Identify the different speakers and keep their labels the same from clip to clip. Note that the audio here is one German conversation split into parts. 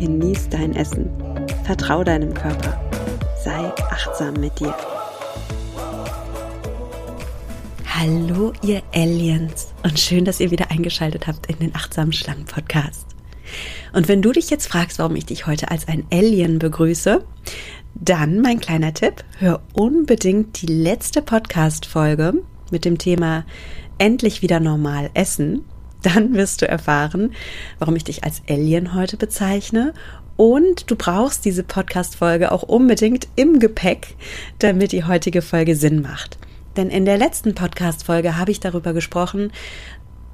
Speaker 1: genieß dein Essen, vertrau deinem Körper, sei achtsam mit dir. Hallo ihr Aliens und schön, dass ihr wieder eingeschaltet habt in den Achtsamen Schlangen Podcast. Und wenn du dich jetzt fragst, warum ich dich heute als ein Alien begrüße, dann mein kleiner Tipp, hör unbedingt die letzte Podcast Folge mit dem Thema endlich wieder normal essen, dann wirst du erfahren, warum ich dich als Alien heute bezeichne. Und du brauchst diese Podcast-Folge auch unbedingt im Gepäck, damit die heutige Folge Sinn macht. Denn in der letzten Podcast-Folge habe ich darüber gesprochen,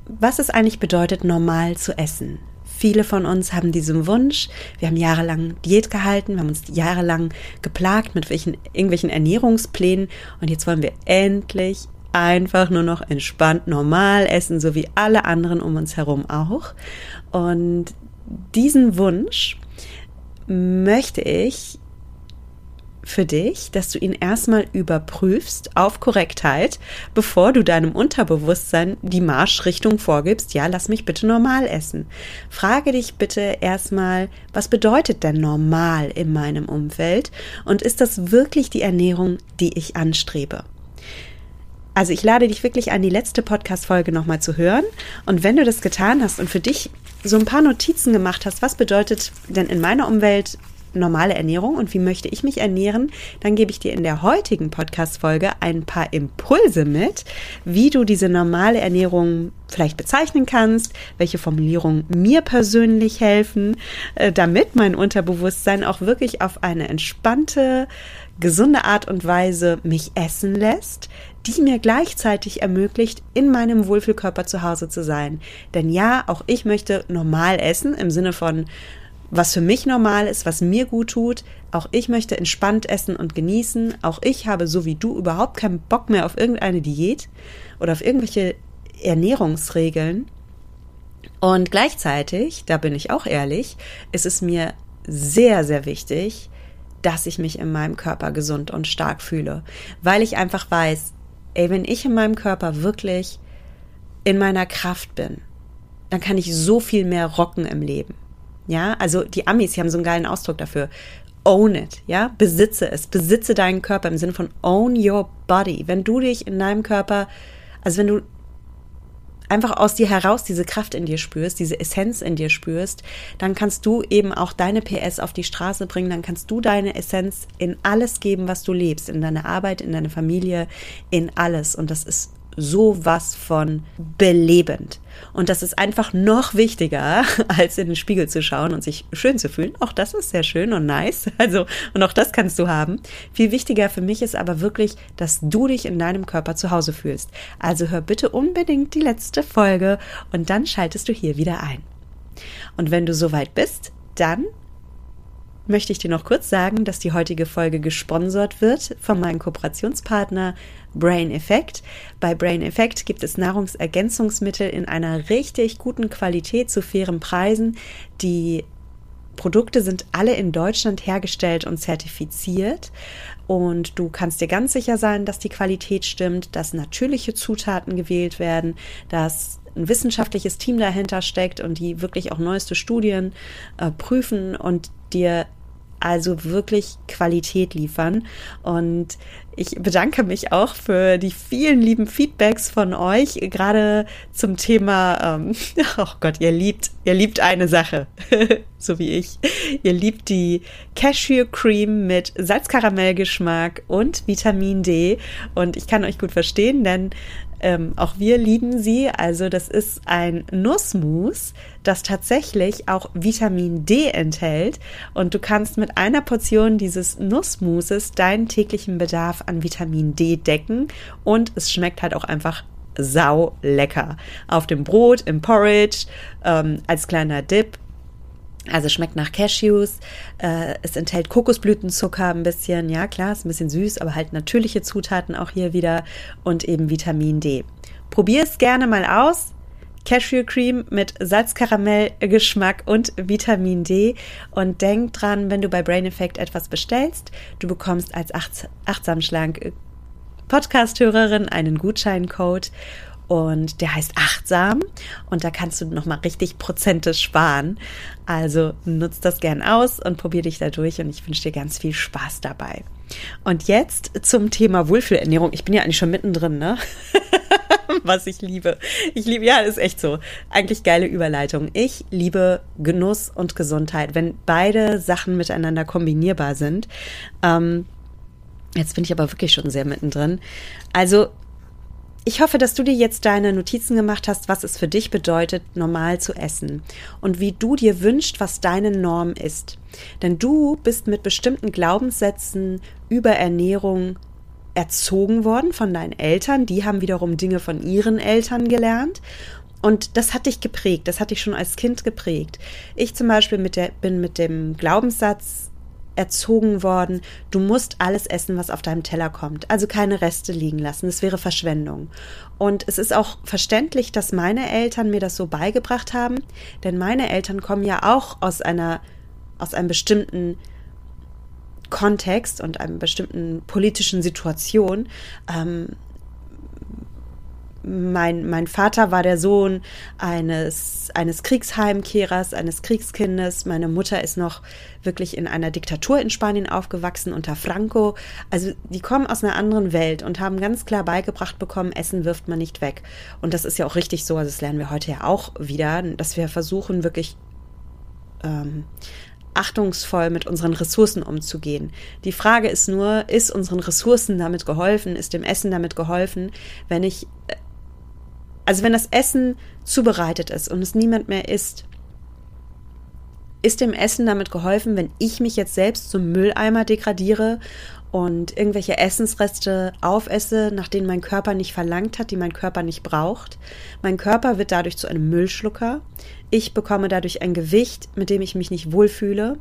Speaker 1: was es eigentlich bedeutet, normal zu essen. Viele von uns haben diesen Wunsch. Wir haben jahrelang Diät gehalten, wir haben uns jahrelang geplagt mit welchen, irgendwelchen Ernährungsplänen und jetzt wollen wir endlich einfach nur noch entspannt normal essen, so wie alle anderen um uns herum auch. Und diesen Wunsch möchte ich für dich, dass du ihn erstmal überprüfst auf Korrektheit, bevor du deinem Unterbewusstsein die Marschrichtung vorgibst, ja, lass mich bitte normal essen. Frage dich bitte erstmal, was bedeutet denn normal in meinem Umfeld und ist das wirklich die Ernährung, die ich anstrebe? Also ich lade dich wirklich an, die letzte Podcast-Folge nochmal zu hören. Und wenn du das getan hast und für dich so ein paar Notizen gemacht hast, was bedeutet denn in meiner Umwelt normale Ernährung und wie möchte ich mich ernähren, dann gebe ich dir in der heutigen Podcast-Folge ein paar Impulse mit, wie du diese normale Ernährung vielleicht bezeichnen kannst, welche Formulierungen mir persönlich helfen, äh, damit mein Unterbewusstsein auch wirklich auf eine entspannte, gesunde Art und Weise mich essen lässt, die mir gleichzeitig ermöglicht, in meinem Wohlfühlkörper zu Hause zu sein. Denn ja, auch ich möchte normal essen im Sinne von was für mich normal ist, was mir gut tut. Auch ich möchte entspannt essen und genießen. Auch ich habe, so wie du, überhaupt keinen Bock mehr auf irgendeine Diät oder auf irgendwelche Ernährungsregeln. Und gleichzeitig, da bin ich auch ehrlich, ist es mir sehr, sehr wichtig, dass ich mich in meinem Körper gesund und stark fühle, weil ich einfach weiß, ey, wenn ich in meinem Körper wirklich in meiner Kraft bin, dann kann ich so viel mehr rocken im Leben. Ja, also die Amis, die haben so einen geilen Ausdruck dafür. Own it, ja, besitze es, besitze deinen Körper im Sinne von own your body. Wenn du dich in deinem Körper, also wenn du einfach aus dir heraus diese Kraft in dir spürst, diese Essenz in dir spürst, dann kannst du eben auch deine PS auf die Straße bringen, dann kannst du deine Essenz in alles geben, was du lebst, in deine Arbeit, in deine Familie, in alles. Und das ist sowas von belebend. Und das ist einfach noch wichtiger, als in den Spiegel zu schauen und sich schön zu fühlen. Auch das ist sehr schön und nice. Also, und auch das kannst du haben. Viel wichtiger für mich ist aber wirklich, dass du dich in deinem Körper zu Hause fühlst. Also hör bitte unbedingt die letzte Folge und dann schaltest du hier wieder ein. Und wenn du soweit bist, dann möchte ich dir noch kurz sagen, dass die heutige Folge gesponsert wird von meinem Kooperationspartner Brain Effect. Bei Brain Effect gibt es Nahrungsergänzungsmittel in einer richtig guten Qualität zu fairen Preisen. Die Produkte sind alle in Deutschland hergestellt und zertifiziert. Und du kannst dir ganz sicher sein, dass die Qualität stimmt, dass natürliche Zutaten gewählt werden, dass ein wissenschaftliches Team dahinter steckt und die wirklich auch neueste Studien äh, prüfen und dir also wirklich Qualität liefern. Und ich bedanke mich auch für die vielen lieben Feedbacks von euch, gerade zum Thema, ähm, oh Gott, ihr liebt, ihr liebt eine Sache, so wie ich. Ihr liebt die Cashew Cream mit Salzkaramellgeschmack und Vitamin D. Und ich kann euch gut verstehen, denn ähm, auch wir lieben sie. Also das ist ein Nussmus, das tatsächlich auch Vitamin D enthält. Und du kannst mit einer Portion dieses Nussmuses deinen täglichen Bedarf an Vitamin D decken. Und es schmeckt halt auch einfach sau lecker. Auf dem Brot, im Porridge, ähm, als kleiner Dip Also schmeckt nach Cashews, äh, es enthält Kokosblütenzucker ein bisschen, ja klar, ist ein bisschen süß, aber halt natürliche Zutaten auch hier wieder und eben Vitamin D. Probier es gerne mal aus. Cashew Cream mit Salzkaramell-Geschmack und Vitamin D. Und denk dran, wenn du bei Brain Effect etwas bestellst, du bekommst als achtsam schlank Podcast-Hörerin einen Gutscheincode und der heißt achtsam und da kannst du nochmal richtig Prozente sparen. Also nutzt das gern aus und probier dich da durch und ich wünsche dir ganz viel Spaß dabei. Und jetzt zum Thema Wohlfühlernährung. Ich bin ja eigentlich schon mittendrin, ne? Was ich liebe. Ich liebe, ja, ist echt so. Eigentlich geile Überleitung. Ich liebe Genuss und Gesundheit, wenn beide Sachen miteinander kombinierbar sind. Ähm, jetzt bin ich aber wirklich schon sehr mittendrin. Also ich hoffe, dass du dir jetzt deine Notizen gemacht hast, was es für dich bedeutet, normal zu essen und wie du dir wünschst, was deine Norm ist. Denn du bist mit bestimmten Glaubenssätzen über Ernährung erzogen worden von deinen Eltern. Die haben wiederum Dinge von ihren Eltern gelernt. Und das hat dich geprägt, das hat dich schon als Kind geprägt. Ich zum Beispiel mit der, bin mit dem Glaubenssatz erzogen worden, du musst alles essen, was auf deinem Teller kommt. Also keine Reste liegen lassen. Das wäre Verschwendung. Und es ist auch verständlich, dass meine Eltern mir das so beigebracht haben, denn meine Eltern kommen ja auch aus einer, aus einem bestimmten Kontext und einer bestimmten politischen Situation. Ähm, mein, mein Vater war der Sohn eines, eines Kriegsheimkehrers, eines Kriegskindes. Meine Mutter ist noch wirklich in einer Diktatur in Spanien aufgewachsen unter Franco. Also die kommen aus einer anderen Welt und haben ganz klar beigebracht bekommen, Essen wirft man nicht weg. Und das ist ja auch richtig so, also das lernen wir heute ja auch wieder, dass wir versuchen wirklich ähm, achtungsvoll mit unseren Ressourcen umzugehen. Die Frage ist nur, ist unseren Ressourcen damit geholfen, ist dem Essen damit geholfen, wenn ich äh, also wenn das Essen zubereitet ist und es niemand mehr isst, ist dem Essen damit geholfen, wenn ich mich jetzt selbst zum Mülleimer degradiere und irgendwelche Essensreste aufesse, nach denen mein Körper nicht verlangt hat, die mein Körper nicht braucht. Mein Körper wird dadurch zu einem Müllschlucker. Ich bekomme dadurch ein Gewicht, mit dem ich mich nicht wohlfühle.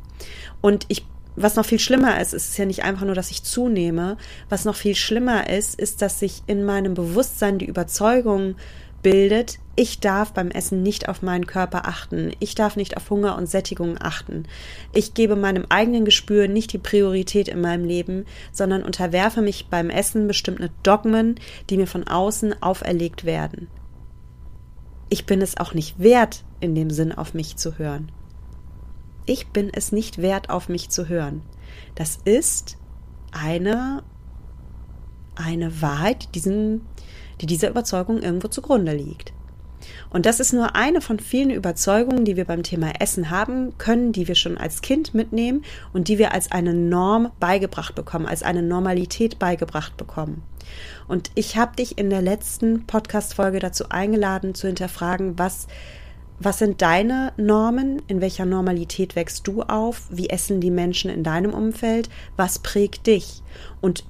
Speaker 1: Und ich was noch viel schlimmer ist, ist es ja nicht einfach nur, dass ich zunehme. Was noch viel schlimmer ist, ist, dass sich in meinem Bewusstsein die Überzeugung bildet, ich darf beim Essen nicht auf meinen Körper achten, ich darf nicht auf Hunger und Sättigung achten, ich gebe meinem eigenen Gespür nicht die Priorität in meinem Leben, sondern unterwerfe mich beim Essen bestimmte Dogmen, die mir von außen auferlegt werden. Ich bin es auch nicht wert, in dem Sinn auf mich zu hören. Ich bin es nicht wert, auf mich zu hören. Das ist eine, eine Wahrheit, die diesen die dieser Überzeugung irgendwo zugrunde liegt. Und das ist nur eine von vielen Überzeugungen, die wir beim Thema Essen haben können, die wir schon als Kind mitnehmen und die wir als eine Norm beigebracht bekommen, als eine Normalität beigebracht bekommen. Und ich habe dich in der letzten Podcast-Folge dazu eingeladen, zu hinterfragen, was, was sind deine Normen? In welcher Normalität wächst du auf? Wie essen die Menschen in deinem Umfeld? Was prägt dich? Und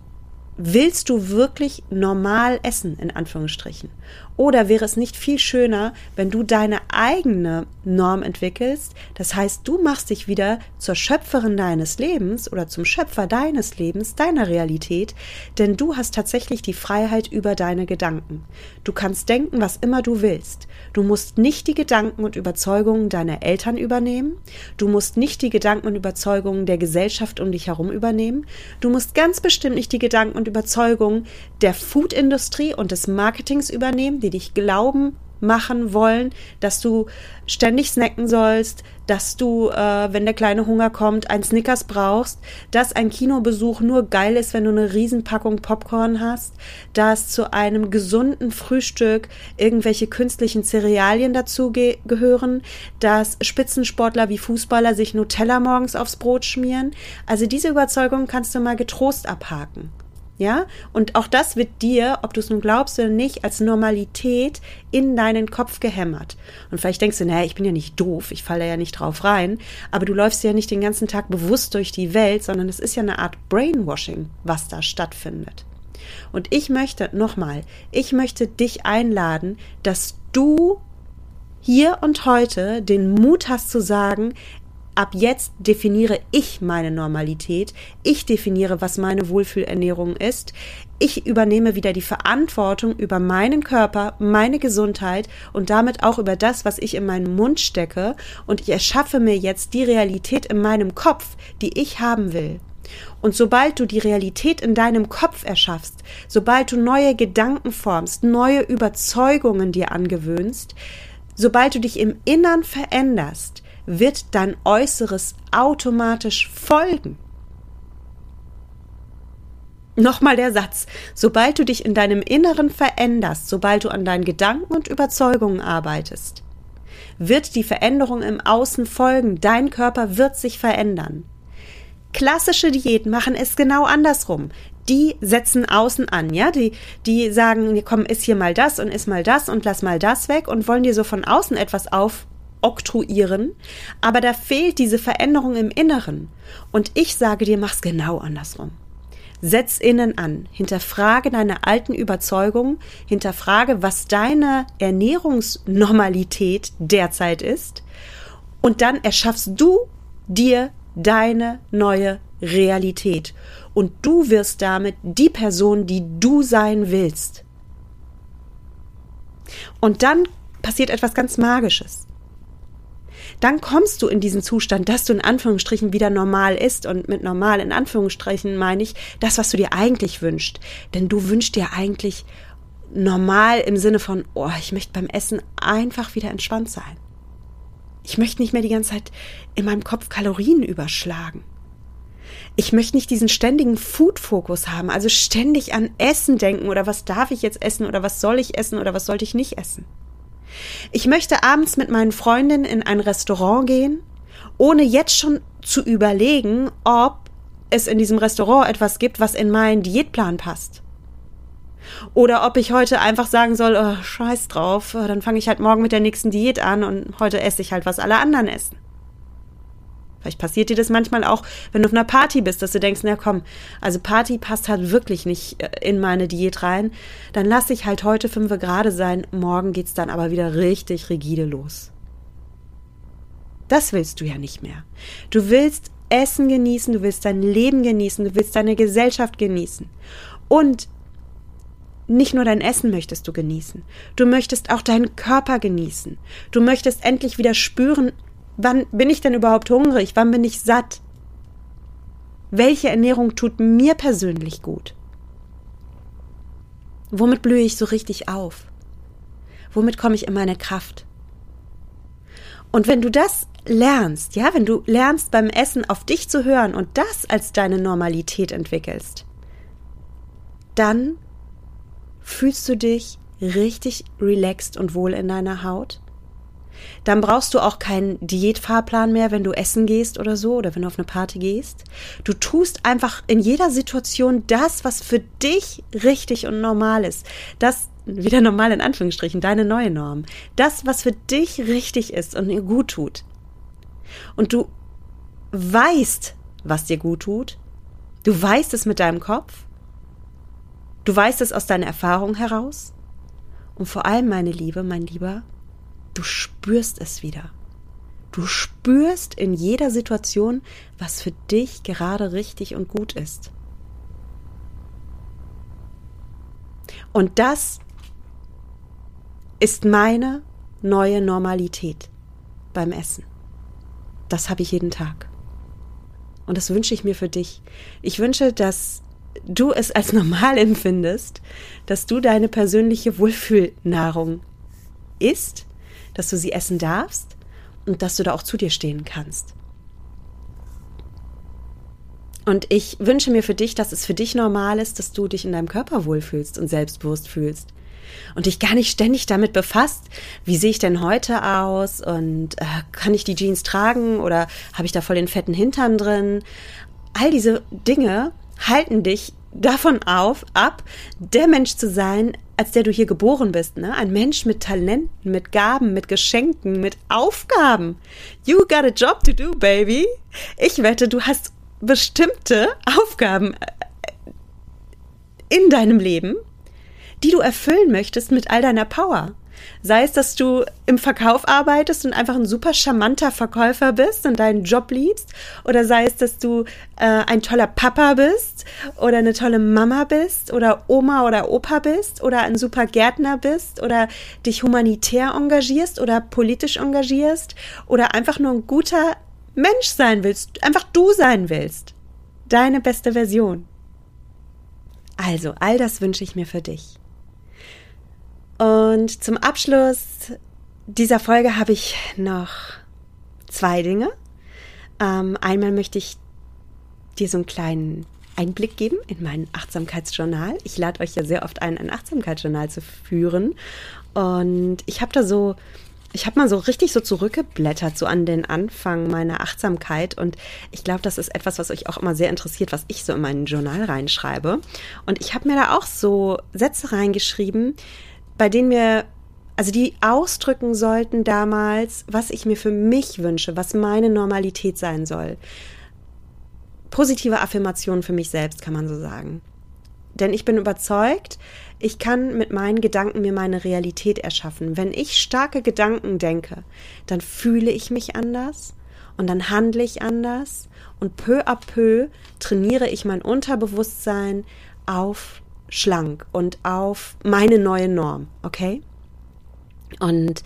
Speaker 1: willst du wirklich normal essen, in Anführungsstrichen? Oder wäre es nicht viel schöner, wenn du deine eigene Norm entwickelst? Das heißt, du machst dich wieder zur Schöpferin deines Lebens oder zum Schöpfer deines Lebens, deiner Realität, denn du hast tatsächlich die Freiheit über deine Gedanken. Du kannst denken, was immer du willst. Du musst nicht die Gedanken und Überzeugungen deiner Eltern übernehmen. Du musst nicht die Gedanken und Überzeugungen der Gesellschaft um dich herum übernehmen. Du musst ganz bestimmt nicht die Gedanken und Überzeugungen der Foodindustrie und des Marketings übernehmen, die dich glauben machen wollen, dass du ständig snacken sollst, dass du, äh, wenn der kleine Hunger kommt, ein Snickers brauchst, dass ein Kinobesuch nur geil ist, wenn du eine Riesenpackung Popcorn hast, dass zu einem gesunden Frühstück irgendwelche künstlichen Cerealien dazu ge gehören, dass Spitzensportler wie Fußballer sich Nutella morgens aufs Brot schmieren. Also diese Überzeugung kannst du mal getrost abhaken. Ja, und auch das wird dir, ob du es nun glaubst oder nicht, als Normalität in deinen Kopf gehämmert. Und vielleicht denkst du, naja, ich bin ja nicht doof, ich falle ja nicht drauf rein, aber du läufst ja nicht den ganzen Tag bewusst durch die Welt, sondern es ist ja eine Art Brainwashing, was da stattfindet. Und ich möchte, nochmal, ich möchte dich einladen, dass du hier und heute den Mut hast zu sagen, ab jetzt definiere ich meine Normalität. Ich definiere, was meine Wohlfühlernährung ist. Ich übernehme wieder die Verantwortung über meinen Körper, meine Gesundheit und damit auch über das, was ich in meinen Mund stecke. Und ich erschaffe mir jetzt die Realität in meinem Kopf, die ich haben will. Und sobald du die Realität in deinem Kopf erschaffst, sobald du neue Gedanken formst, neue Überzeugungen dir angewöhnst, sobald du dich im Innern veränderst, wird dein Äußeres automatisch folgen. Nochmal der Satz. Sobald du dich in deinem Inneren veränderst, sobald du an deinen Gedanken und Überzeugungen arbeitest, wird die Veränderung im Außen folgen. Dein Körper wird sich verändern. Klassische Diäten machen es genau andersrum. Die setzen außen an, ja, die, die sagen, komm, iss hier mal das und iss mal das und lass mal das weg und wollen dir so von außen etwas aufoktroyieren, aber da fehlt diese Veränderung im Inneren. Und ich sage dir, mach's genau andersrum. Setz innen an, hinterfrage deine alten Überzeugungen, hinterfrage, was deine Ernährungsnormalität derzeit ist, und dann erschaffst du dir deine neue Realität. Und du wirst damit die Person, die du sein willst. Und dann passiert etwas ganz Magisches. Dann kommst du in diesen Zustand, dass du in Anführungsstrichen wieder normal ist. Und mit normal in Anführungsstrichen meine ich das, was du dir eigentlich wünschst. Denn du wünschst dir eigentlich normal im Sinne von, oh, ich möchte beim Essen einfach wieder entspannt sein. Ich möchte nicht mehr die ganze Zeit in meinem Kopf Kalorien überschlagen. Ich möchte nicht diesen ständigen Food-Fokus haben, also ständig an Essen denken oder was darf ich jetzt essen oder was soll ich essen oder was sollte ich nicht essen. Ich möchte abends mit meinen Freundinnen in ein Restaurant gehen, ohne jetzt schon zu überlegen, ob es in diesem Restaurant etwas gibt, was in meinen Diätplan passt. Oder ob ich heute einfach sagen soll, oh, scheiß drauf, dann fange ich halt morgen mit der nächsten Diät an und heute esse ich halt, was alle anderen essen. Vielleicht passiert dir das manchmal auch, wenn du auf einer Party bist, dass du denkst, na komm, also Party passt halt wirklich nicht äh, in meine Diät rein. Dann lass ich halt heute fünf gerade sein, morgen geht's dann aber wieder richtig rigide los. Das willst du ja nicht mehr. Du willst Essen genießen, du willst dein Leben genießen, du willst deine Gesellschaft genießen. Und nicht nur dein Essen möchtest du genießen, du möchtest auch deinen Körper genießen. Du möchtest endlich wieder spüren, wann bin ich denn überhaupt hungrig, wann bin ich satt? Welche Ernährung tut mir persönlich gut? Womit blühe ich so richtig auf? Womit komme ich in meine Kraft? Und wenn du das lernst, ja, wenn du lernst beim Essen auf dich zu hören und das als deine Normalität entwickelst, dann fühlst du dich richtig relaxed und wohl in deiner Haut. Dann brauchst du auch keinen Diätfahrplan mehr, wenn du essen gehst oder so oder wenn du auf eine Party gehst. Du tust einfach in jeder Situation das, was für dich richtig und normal ist. Das wieder normal in Anführungsstrichen, deine neue Norm. Das, was für dich richtig ist und dir gut tut. Und du weißt, was dir gut tut. Du weißt es mit deinem Kopf. Du weißt es aus deiner Erfahrung heraus. Und vor allem, meine Liebe, mein Lieber, du spürst es wieder. Du spürst in jeder Situation, was für dich gerade richtig und gut ist. Und das ist meine neue Normalität beim Essen. Das habe ich jeden Tag. Und das wünsche ich mir für dich. Ich wünsche, dass du es als normal empfindest, dass du deine persönliche Wohlfühlnahrung isst, dass du sie essen darfst und dass du da auch zu dir stehen kannst. Und ich wünsche mir für dich, dass es für dich normal ist, dass du dich in deinem Körper wohlfühlst und selbstbewusst fühlst. Und dich gar nicht ständig damit befasst, wie sehe ich denn heute aus und äh, kann ich die Jeans tragen oder habe ich da voll den fetten Hintern drin? All diese Dinge halten dich davon auf, ab, der Mensch zu sein, als der du hier geboren bist, ne? Ein Mensch mit Talenten, mit Gaben, mit Geschenken, mit Aufgaben. You got a job to do, baby. Ich wette, du hast bestimmte Aufgaben äh, in deinem Leben, die du erfüllen möchtest mit all deiner Power. Sei es, dass du im Verkauf arbeitest und einfach ein super charmanter Verkäufer bist und deinen Job liebst, oder sei es, dass du äh, ein toller Papa bist oder eine tolle Mama bist oder Oma oder Opa bist oder ein super Gärtner bist oder dich humanitär engagierst oder politisch engagierst oder einfach nur ein guter Mensch sein willst, einfach du sein willst. Deine beste Version. Also, all das wünsche ich mir für dich. Und zum Abschluss dieser Folge habe ich noch zwei Dinge. Ähm, einmal möchte ich dir so einen kleinen Einblick geben in mein Achtsamkeitsjournal. Ich lade euch ja sehr oft ein, ein Achtsamkeitsjournal zu führen. Und ich habe da so, ich habe mal so richtig so zurückgeblättert, so an den Anfang meiner Achtsamkeit. Und ich glaube, das ist etwas, was euch auch immer sehr interessiert, was ich so in mein Journal reinschreibe. Und ich habe mir da auch so Sätze reingeschrieben, bei denen wir, also die ausdrücken sollten damals, was ich mir für mich wünsche, was meine Normalität sein soll. Positive Affirmationen für mich selbst, kann man so sagen. Denn ich bin überzeugt, ich kann mit meinen Gedanken mir meine Realität erschaffen. Wenn ich starke Gedanken denke, dann fühle ich mich anders und dann handle ich anders und peu à peu trainiere ich mein Unterbewusstsein auf schlank und auf meine neue Norm, okay? Und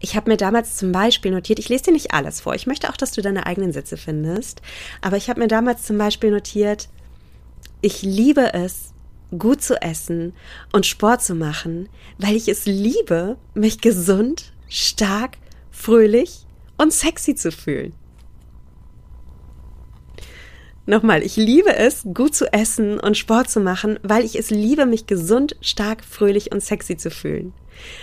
Speaker 1: ich habe mir damals zum Beispiel notiert, ich lese dir nicht alles vor, ich möchte auch, dass du deine eigenen Sätze findest, aber ich habe mir damals zum Beispiel notiert, ich liebe es, gut zu essen und Sport zu machen, weil ich es liebe, mich gesund, stark, fröhlich und sexy zu fühlen. Nochmal, ich liebe es, gut zu essen und Sport zu machen, weil ich es liebe, mich gesund, stark, fröhlich und sexy zu fühlen.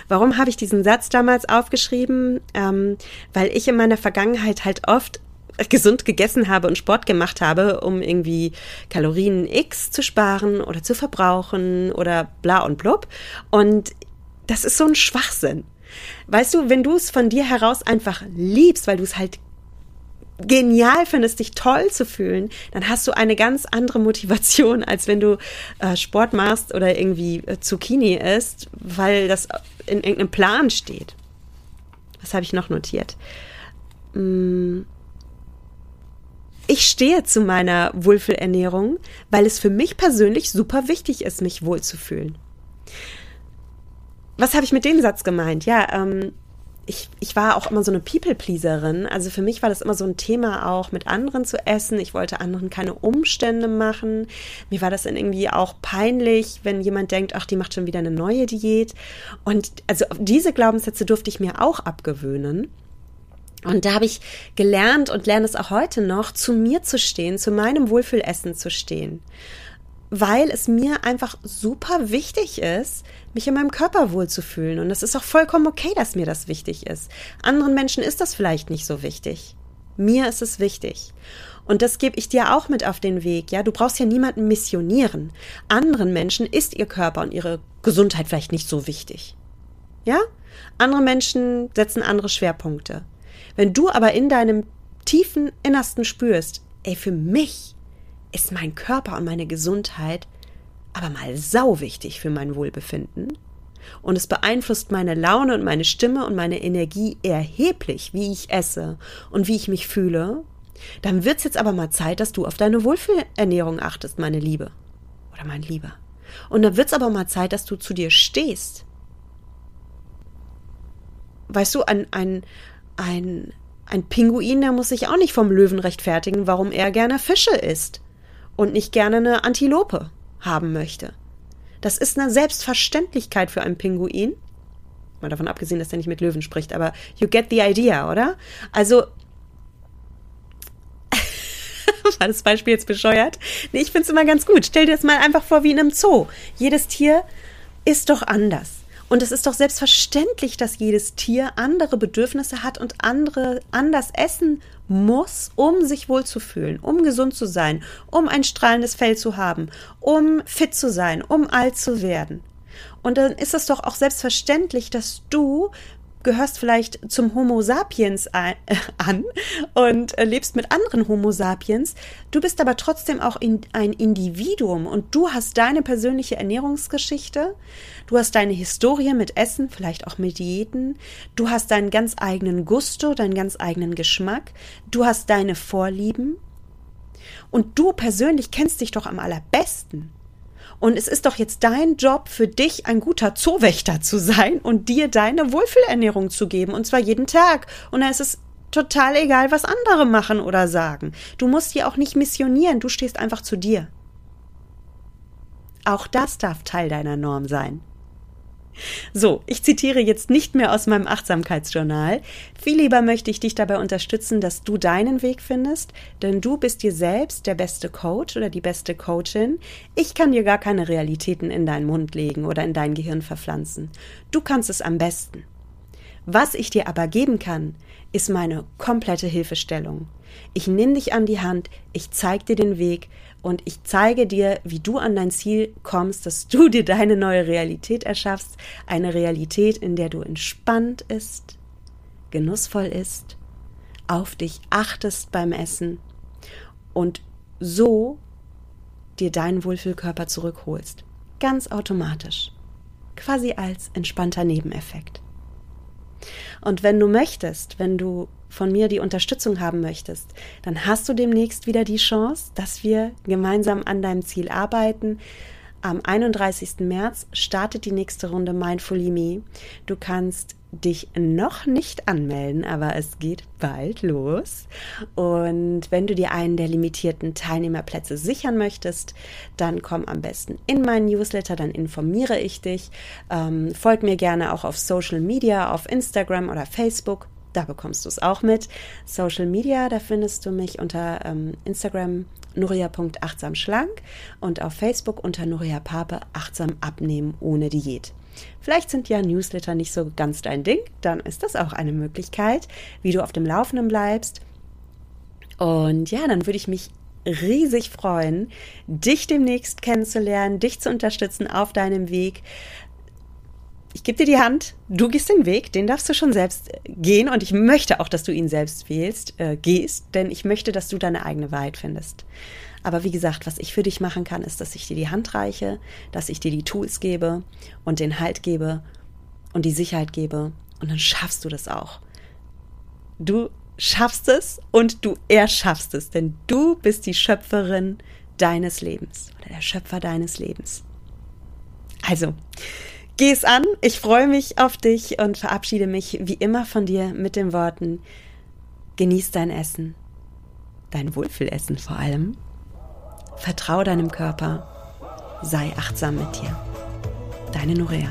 Speaker 1: Warum habe ich diesen Satz damals aufgeschrieben? Ähm, weil ich in meiner Vergangenheit halt oft gesund gegessen habe und Sport gemacht habe, um irgendwie Kalorien X zu sparen oder zu verbrauchen oder bla und blub. Und das ist so ein Schwachsinn. Weißt du, wenn du es von dir heraus einfach liebst, weil du es halt genial findest, dich toll zu fühlen, dann hast du eine ganz andere Motivation, als wenn du äh, Sport machst oder irgendwie äh, Zucchini isst, weil das in irgendeinem Plan steht. Was habe ich noch notiert? Mm. Ich stehe zu meiner Wohlfühlernährung, weil es für mich persönlich super wichtig ist, mich wohlzufühlen. Was habe ich mit dem Satz gemeint? Ja, ähm, ich, ich war auch immer so eine People-Pleaserin. Also für mich war das immer so ein Thema auch, mit anderen zu essen. Ich wollte anderen keine Umstände machen. Mir war das dann irgendwie auch peinlich, wenn jemand denkt, ach, die macht schon wieder eine neue Diät. Und also diese Glaubenssätze durfte ich mir auch abgewöhnen. Und da habe ich gelernt und lerne es auch heute noch, zu mir zu stehen, zu meinem Wohlfühlessen zu stehen weil es mir einfach super wichtig ist, mich in meinem Körper wohlzufühlen. Und es ist auch vollkommen okay, dass mir das wichtig ist. Anderen Menschen ist das vielleicht nicht so wichtig. Mir ist es wichtig. Und das gebe ich dir auch mit auf den Weg. Ja, du brauchst ja niemanden missionieren. Anderen Menschen ist ihr Körper und ihre Gesundheit vielleicht nicht so wichtig. Ja? Andere Menschen setzen andere Schwerpunkte. Wenn du aber in deinem tiefen Innersten spürst, ey, für mich ist mein Körper und meine Gesundheit aber mal sau wichtig für mein Wohlbefinden. Und es beeinflusst meine Laune und meine Stimme und meine Energie erheblich, wie ich esse und wie ich mich fühle. Dann wird's jetzt aber mal Zeit, dass du auf deine Wohlfühlernährung achtest, meine Liebe. Oder mein Lieber. Und dann wird's aber mal Zeit, dass du zu dir stehst. Weißt du, ein, ein, ein, ein Pinguin, der muss sich auch nicht vom Löwen rechtfertigen, warum er gerne Fische isst und nicht gerne eine Antilope haben möchte. Das ist eine Selbstverständlichkeit für einen Pinguin. Mal davon abgesehen, dass er nicht mit Löwen spricht, aber you get the idea, oder? Also, war das Beispiel jetzt bescheuert? Nee, ich finde es immer ganz gut. Stell dir das mal einfach vor wie in einem Zoo. Jedes Tier ist doch anders. Und es ist doch selbstverständlich, dass jedes Tier andere Bedürfnisse hat und andere anders essen muss, um sich wohlzufühlen, um gesund zu sein, um ein strahlendes Fell zu haben, um fit zu sein, um alt zu werden. Und dann ist es doch auch selbstverständlich, dass du gehörst vielleicht zum Homo sapiens an und lebst mit anderen Homo sapiens. Du bist aber trotzdem auch ein Individuum und du hast deine persönliche Ernährungsgeschichte. Du hast deine Historie mit Essen, vielleicht auch mit Diäten. Du hast deinen ganz eigenen Gusto, deinen ganz eigenen Geschmack. Du hast deine Vorlieben. Und du persönlich kennst dich doch am allerbesten. Und es ist doch jetzt dein Job für dich, ein guter Zoowächter zu sein und dir deine Wohlfühlernährung zu geben. Und zwar jeden Tag. Und da ist es total egal, was andere machen oder sagen. Du musst dir auch nicht missionieren. Du stehst einfach zu dir. Auch das darf Teil deiner Norm sein. So, ich zitiere jetzt nicht mehr aus meinem Achtsamkeitsjournal. Viel lieber möchte ich dich dabei unterstützen, dass du deinen Weg findest, denn du bist dir selbst der beste Coach oder die beste Coachin. Ich kann dir gar keine Realitäten in deinen Mund legen oder in dein Gehirn verpflanzen. Du kannst es am besten. Was ich dir aber geben kann, ist meine komplette Hilfestellung. Ich nehme dich an die Hand, ich zeige dir den Weg und ich zeige dir, wie du an dein Ziel kommst, dass du dir deine neue Realität erschaffst, eine Realität, in der du entspannt ist, genussvoll ist, auf dich achtest beim Essen und so dir deinen Wohlfühlkörper zurückholst. Ganz automatisch. Quasi als entspannter Nebeneffekt. Und wenn du möchtest, wenn du von mir die Unterstützung haben möchtest, dann hast du demnächst wieder die Chance, dass wir gemeinsam an deinem Ziel arbeiten. Am 31. März startet die nächste Runde Mindfully Me. Du kannst dich noch nicht anmelden, aber es geht bald los. Und wenn du dir einen der limitierten Teilnehmerplätze sichern möchtest, dann komm am besten in meinen Newsletter, dann informiere ich dich. Ähm, folg mir gerne auch auf Social Media, auf Instagram oder Facebook. Da bekommst du es auch mit. Social Media, da findest du mich unter ähm, Instagram nuria.achtsamschlank und auf Facebook unter Nuria Pape achtsam abnehmen ohne Diät. Vielleicht sind ja Newsletter nicht so ganz dein Ding, dann ist das auch eine Möglichkeit, wie du auf dem Laufenden bleibst. Und ja, dann würde ich mich riesig freuen, dich demnächst kennenzulernen, dich zu unterstützen auf deinem Weg. Ich gebe dir die Hand, du gehst den Weg, den darfst du schon selbst gehen und ich möchte auch, dass du ihn selbst wählst, äh, gehst, denn ich möchte, dass du deine eigene Wahrheit findest. Aber wie gesagt, was ich für dich machen kann, ist, dass ich dir die Hand reiche, dass ich dir die Tools gebe und den Halt gebe und die Sicherheit gebe. Und dann schaffst du das auch. Du schaffst es und du erschaffst es, denn du bist die Schöpferin deines Lebens oder der Schöpfer deines Lebens. Also, geh es an. Ich freue mich auf dich und verabschiede mich wie immer von dir mit den Worten: Genieß dein Essen, dein Wohlfühlessen vor allem Vertrau deinem Körper. Sei achtsam mit dir. Deine Norea.